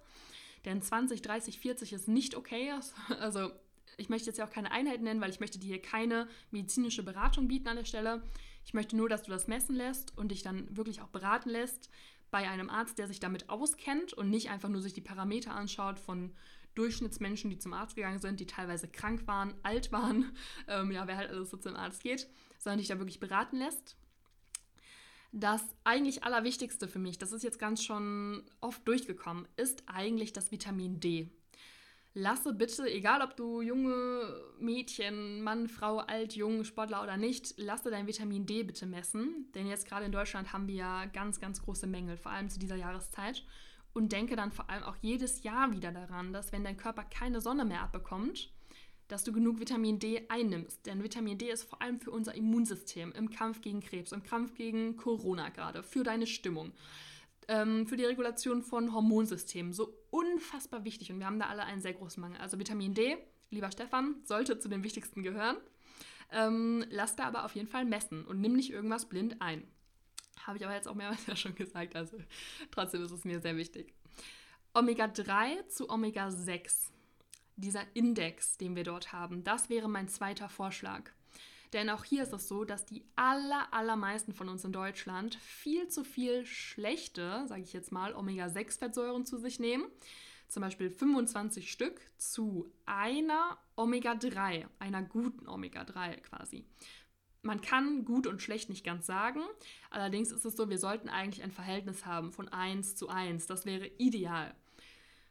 Denn 20, 30, 40 ist nicht okay. [laughs] Also ich möchte jetzt ja auch keine Einheiten nennen, weil ich möchte dir hier keine medizinische Beratung bieten an der Stelle. Ich möchte nur, dass du das messen lässt und dich dann wirklich auch beraten lässt bei einem Arzt, der sich damit auskennt und nicht einfach nur sich die Parameter anschaut von Durchschnittsmenschen, die zum Arzt gegangen sind, die teilweise krank waren, alt waren, [laughs] ähm, ja, wer halt alles so zum Arzt geht, sondern dich da wirklich beraten lässt. Das eigentlich Allerwichtigste für mich, das ist jetzt ganz schon oft durchgekommen, ist eigentlich das Vitamin D lasse bitte, egal ob du junge Mädchen, Mann, Frau, alt, jung, Sportler oder nicht, lasse dein Vitamin D bitte messen. Denn jetzt gerade in Deutschland haben wir ja ganz, ganz große Mängel, vor allem zu dieser Jahreszeit. Und denke dann vor allem auch jedes Jahr wieder daran, dass wenn dein Körper keine Sonne mehr abbekommt, dass du genug Vitamin D einnimmst. Denn Vitamin D ist vor allem für unser Immunsystem im Kampf gegen Krebs, im Kampf gegen Corona gerade, für deine Stimmung ähm, für die Regulation von Hormonsystemen so unfassbar wichtig und wir haben da alle einen sehr großen Mangel. Also Vitamin D, lieber Stefan, sollte zu den wichtigsten gehören. Ähm, lass da aber auf jeden Fall messen und nimm nicht irgendwas blind ein. Habe ich aber jetzt auch mehrmals [laughs] ja schon gesagt, also trotzdem ist es mir sehr wichtig. Omega-3 zu Omega-6, dieser Index, den wir dort haben, das wäre mein zweiter Vorschlag. Denn auch hier ist es so, dass die aller, allermeisten von uns in Deutschland viel zu viel schlechte, sage ich jetzt mal, Omega-6-Fettsäuren zu sich nehmen. Zum Beispiel 25 Stück zu einer Omega-3, einer guten Omega-3 quasi. Man kann gut und schlecht nicht ganz sagen. Allerdings ist es so, wir sollten eigentlich ein Verhältnis haben von 1 zu 1. Das wäre ideal.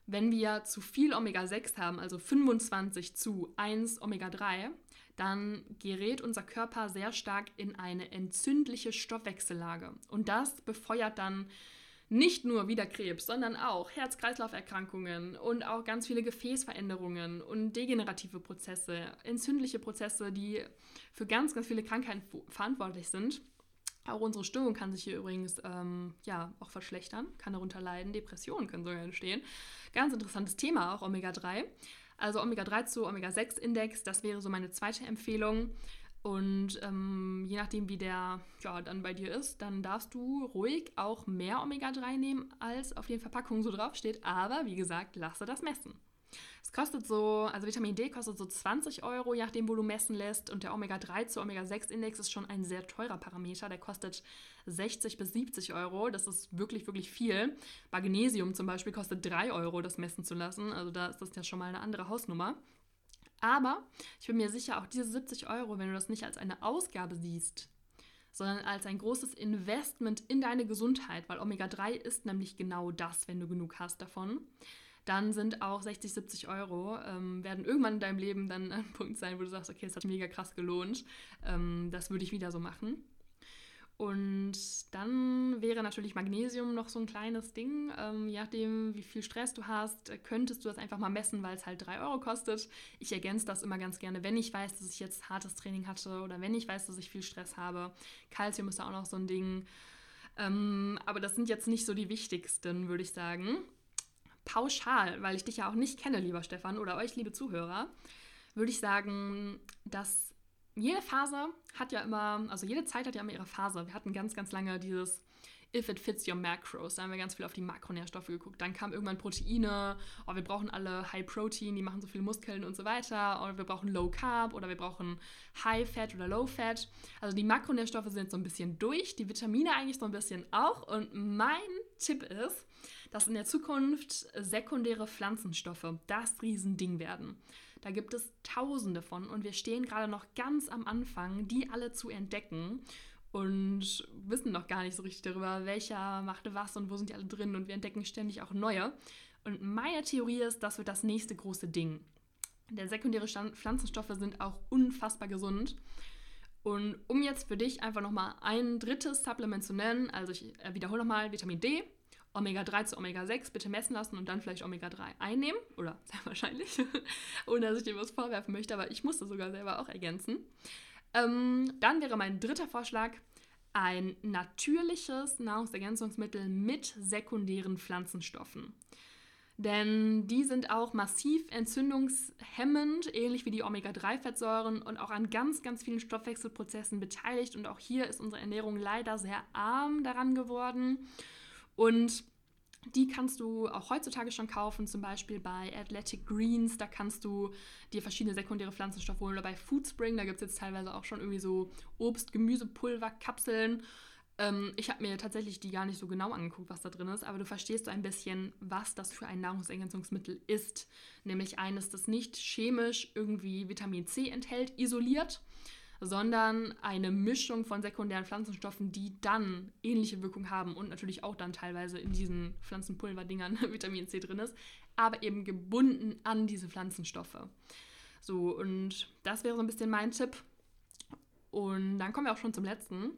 Wenn wir zu viel Omega-6 haben, also 25 zu 1 Omega-3, dann gerät unser Körper sehr stark in eine entzündliche Stoffwechsellage. Und das befeuert dann nicht nur wieder Krebs, sondern auch Herz-Kreislauf-Erkrankungen und auch ganz viele Gefäßveränderungen und degenerative Prozesse, entzündliche Prozesse, die für ganz, ganz viele Krankheiten verantwortlich sind. Auch unsere Stimmung kann sich hier übrigens ähm, ja, auch verschlechtern, kann darunter leiden, Depressionen können sogar entstehen. Ganz interessantes Thema, auch Omega-3. Also Omega-3 zu Omega-6-Index, das wäre so meine zweite Empfehlung. Und ähm, je nachdem, wie der ja, dann bei dir ist, dann darfst du ruhig auch mehr Omega-3 nehmen, als auf den Verpackungen so draufsteht. Aber wie gesagt, lasse das messen. Es kostet so, also Vitamin D kostet so 20 Euro, je nachdem, wo du messen lässt. Und der Omega-3 zu Omega-6-Index ist schon ein sehr teurer Parameter. Der kostet 60 bis 70 Euro. Das ist wirklich, wirklich viel. Magnesium zum Beispiel kostet 3 Euro, das messen zu lassen. Also da ist das ja schon mal eine andere Hausnummer. Aber ich bin mir sicher, auch diese 70 Euro, wenn du das nicht als eine Ausgabe siehst, sondern als ein großes Investment in deine Gesundheit, weil Omega-3 ist nämlich genau das, wenn du genug hast davon, dann sind auch 60, 70 Euro, ähm, werden irgendwann in deinem Leben dann ein [laughs] Punkt sein, wo du sagst, okay, das hat mega krass gelohnt, ähm, das würde ich wieder so machen. Und dann wäre natürlich Magnesium noch so ein kleines Ding. Ähm, je nachdem, wie viel Stress du hast, könntest du das einfach mal messen, weil es halt 3 Euro kostet. Ich ergänze das immer ganz gerne, wenn ich weiß, dass ich jetzt hartes Training hatte oder wenn ich weiß, dass ich viel Stress habe. Calcium ist da auch noch so ein Ding. Ähm, aber das sind jetzt nicht so die wichtigsten, würde ich sagen pauschal, weil ich dich ja auch nicht kenne, lieber Stefan, oder euch, liebe Zuhörer, würde ich sagen, dass jede Phase hat ja immer, also jede Zeit hat ja immer ihre Phase. Wir hatten ganz, ganz lange dieses If it fits your macros. Da haben wir ganz viel auf die Makronährstoffe geguckt. Dann kam irgendwann Proteine. Oh, wir brauchen alle High Protein, die machen so viele Muskeln und so weiter. Oder wir brauchen Low Carb oder wir brauchen High Fat oder Low Fat. Also die Makronährstoffe sind so ein bisschen durch, die Vitamine eigentlich so ein bisschen auch. Und mein Tipp ist, dass in der Zukunft sekundäre Pflanzenstoffe das Riesending werden. Da gibt es tausende von und wir stehen gerade noch ganz am Anfang, die alle zu entdecken und wissen noch gar nicht so richtig darüber, welcher macht was und wo sind die alle drin und wir entdecken ständig auch neue. Und meine Theorie ist, das wird das nächste große Ding. Denn sekundäre Pflanzenstoffe sind auch unfassbar gesund. Und um jetzt für dich einfach nochmal ein drittes Supplement zu nennen, also ich wiederhole nochmal Vitamin D, Omega-3 zu Omega-6 bitte messen lassen und dann vielleicht Omega-3 einnehmen. Oder [laughs] sehr wahrscheinlich, ohne dass ich dir was vorwerfen möchte, aber ich muss das sogar selber auch ergänzen. Ähm, dann wäre mein dritter Vorschlag ein natürliches Nahrungsergänzungsmittel mit sekundären Pflanzenstoffen. Denn die sind auch massiv entzündungshemmend, ähnlich wie die Omega-3-Fettsäuren und auch an ganz, ganz vielen Stoffwechselprozessen beteiligt. Und auch hier ist unsere Ernährung leider sehr arm daran geworden. Und Die kannst du auch heutzutage schon kaufen, zum Beispiel bei Athletic Greens. Da kannst du dir verschiedene sekundäre Pflanzenstoffe holen. Oder bei Foodspring, da gibt es jetzt teilweise auch schon irgendwie so Obst, Gemüsepulver, Kapseln. Ähm, ich habe mir tatsächlich die gar nicht so genau angeguckt, was da drin ist, aber du verstehst so ein bisschen, was das für ein Nahrungsergänzungsmittel ist. Nämlich eines, das nicht chemisch irgendwie Vitamin C enthält, isoliert, sondern eine Mischung von sekundären Pflanzenstoffen, die dann ähnliche Wirkung haben und natürlich auch dann teilweise in diesen Pflanzenpulverdingern [laughs] Vitamin C drin ist, aber eben gebunden an diese Pflanzenstoffe. So, und das wäre so ein bisschen mein Tipp. Und dann kommen wir auch schon zum letzten.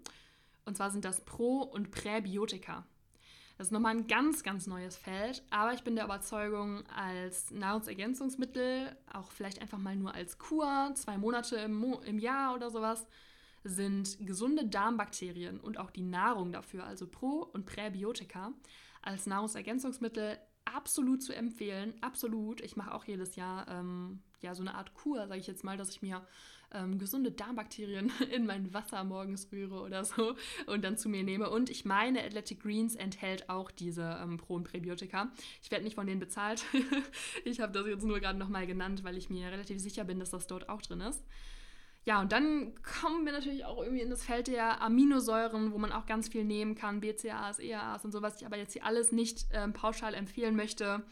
Und zwar sind das Pro- und Präbiotika. Das ist nochmal ein ganz, ganz neues Feld, aber ich bin der Überzeugung, als Nahrungsergänzungsmittel, auch vielleicht einfach mal nur als Kur, zwei Monate im, Mo im Jahr oder sowas, sind gesunde Darmbakterien und auch die Nahrung dafür, also Pro- und Präbiotika, als Nahrungsergänzungsmittel absolut zu empfehlen. Absolut. Ich mache auch jedes Jahr ähm, ja, so eine Art Kur, sage ich jetzt mal, dass ich mir ähm, gesunde Darmbakterien [laughs] in mein Wasser morgens rühre oder so und dann zu mir nehme. Und ich meine, Athletic Greens enthält auch diese ähm, Pro- und Präbiotika. Ich werde nicht von denen bezahlt. [laughs] ich habe das jetzt nur gerade nochmal genannt, weil ich mir relativ sicher bin, dass das dort auch drin ist. Ja, und dann kommen wir natürlich auch irgendwie in das Feld der Aminosäuren, wo man auch ganz viel nehmen kann, BCAAs, EAAs und so, was ich aber jetzt hier alles nicht ähm, pauschal empfehlen möchte.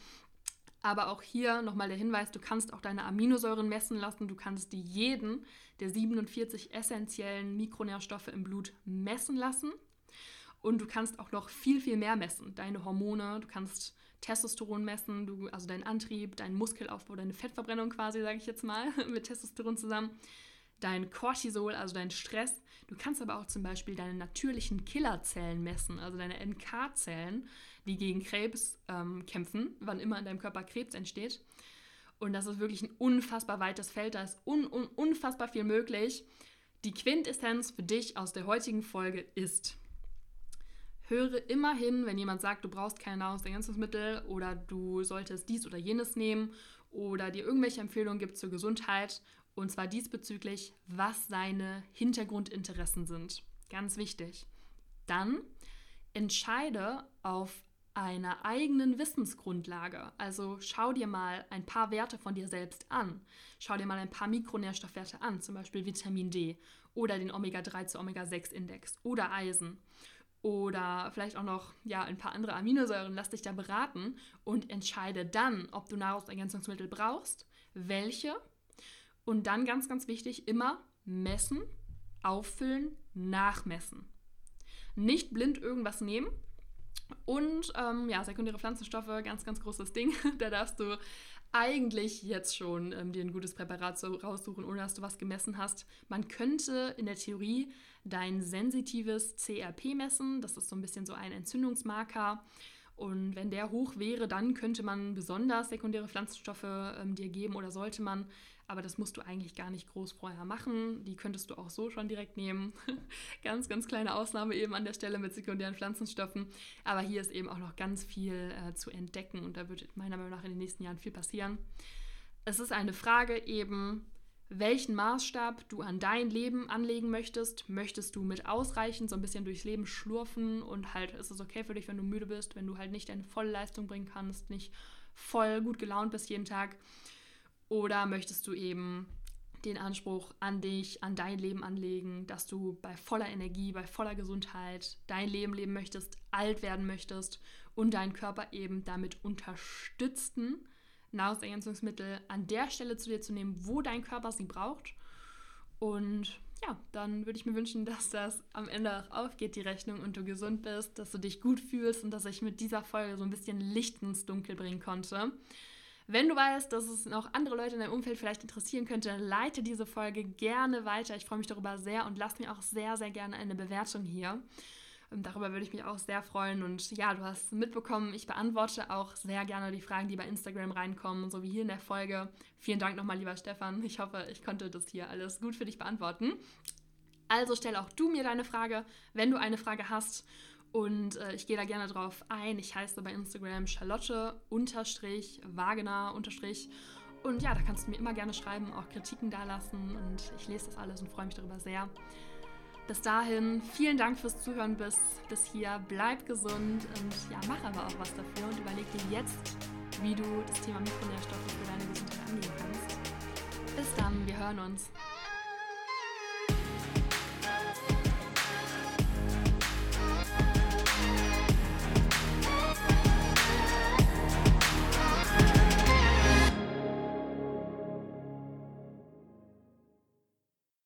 Aber auch hier nochmal der Hinweis, du kannst auch deine Aminosäuren messen lassen. Du kannst die jeden der 47 essentiellen Mikronährstoffe im Blut messen lassen. Und du kannst auch noch viel, viel mehr messen. Deine Hormone, du kannst Testosteron messen, du, also deinen Antrieb, deinen Muskelaufbau, deine Fettverbrennung quasi, sage ich jetzt mal, [laughs] mit Testosteron zusammen. Dein Cortisol, also dein Stress. Du kannst aber auch zum Beispiel deine natürlichen Killerzellen messen, also deine NK-Zellen die gegen Krebs ähm, kämpfen, wann immer in deinem Körper Krebs entsteht. Und das ist wirklich ein unfassbar weites Feld, da ist un, un, unfassbar viel möglich. Die Quintessenz für dich aus der heutigen Folge ist, höre immer hin, wenn jemand sagt, du brauchst keine Nahrungsergänzungsmittel oder du solltest dies oder jenes nehmen oder dir irgendwelche Empfehlungen gibt zur Gesundheit. Und zwar diesbezüglich, was seine Hintergrundinteressen sind. Ganz wichtig. Dann entscheide auf einer eigenen Wissensgrundlage. Also schau dir mal ein paar Werte von dir selbst an. Schau dir mal ein paar Mikronährstoffwerte an, zum Beispiel Vitamin D oder den Omega-3 zu Omega-6-Index oder Eisen oder vielleicht auch noch ja, ein paar andere Aminosäuren. Lass dich da beraten und entscheide dann, ob du Nahrungsergänzungsmittel brauchst, welche. Und dann ganz, ganz wichtig, immer messen, auffüllen, nachmessen. Nicht blind irgendwas nehmen, und ähm, ja, sekundäre Pflanzenstoffe, ganz, ganz großes Ding. [laughs] da darfst du eigentlich jetzt schon ähm, dir ein gutes Präparat so raussuchen, ohne dass du was gemessen hast. Man könnte in der Theorie dein sensitives CRP messen. Das ist so ein bisschen so ein Entzündungsmarker. Und wenn der hoch wäre, dann könnte man besonders sekundäre Pflanzenstoffe ähm, dir geben oder sollte man. Aber das musst du eigentlich gar nicht groß vorher machen. Die könntest du auch so schon direkt nehmen. [laughs] ganz, ganz kleine Ausnahme eben an der Stelle mit sekundären Pflanzenstoffen. Aber hier ist eben auch noch ganz viel äh, zu entdecken und da wird meiner Meinung nach in den nächsten Jahren viel passieren. Es ist eine Frage eben, welchen Maßstab du an dein Leben anlegen möchtest. Möchtest du mit ausreichend so ein bisschen durchs Leben schlurfen und halt ist es okay für dich, wenn du müde bist, wenn du halt nicht deine volle Leistung bringen kannst, nicht voll gut gelaunt bist jeden Tag? Oder möchtest du eben den Anspruch an dich, an dein Leben anlegen, dass du bei voller Energie, bei voller Gesundheit dein Leben leben möchtest, alt werden möchtest und deinen Körper eben damit unterstützen, Nahrungsergänzungsmittel an der Stelle zu dir zu nehmen, wo dein Körper sie braucht. Und ja, dann würde ich mir wünschen, dass das am Ende auch aufgeht, die Rechnung, und du gesund bist, dass du dich gut fühlst und dass ich mit dieser Folge so ein bisschen Licht ins Dunkel bringen konnte. Wenn du weißt, dass es noch andere Leute in deinem Umfeld vielleicht interessieren könnte, leite diese Folge gerne weiter. Ich freue mich darüber sehr und lass mir auch sehr, sehr gerne eine Bewertung hier. Und darüber würde ich mich auch sehr freuen. Und ja, du hast mitbekommen, ich beantworte auch sehr gerne die Fragen, die bei Instagram reinkommen, so wie hier in der Folge. Vielen Dank nochmal, lieber Stefan. Ich hoffe, ich konnte das hier alles gut für dich beantworten. Also stell auch du mir deine Frage, wenn du eine Frage hast. Und äh, ich gehe da gerne drauf ein. Ich heiße bei Instagram Charlotte unterstrich Wagener unterstrich. Und ja, da kannst du mir immer gerne schreiben, auch Kritiken dalassen. Und ich lese das alles und freue mich darüber sehr. Bis dahin, vielen Dank fürs Zuhören bis, bis hier. Bleib gesund und ja, mach aber auch was dafür und überleg dir jetzt, wie du das Thema Mikronährstoffe für deine Gesundheit angehen kannst. Bis dann, wir hören uns.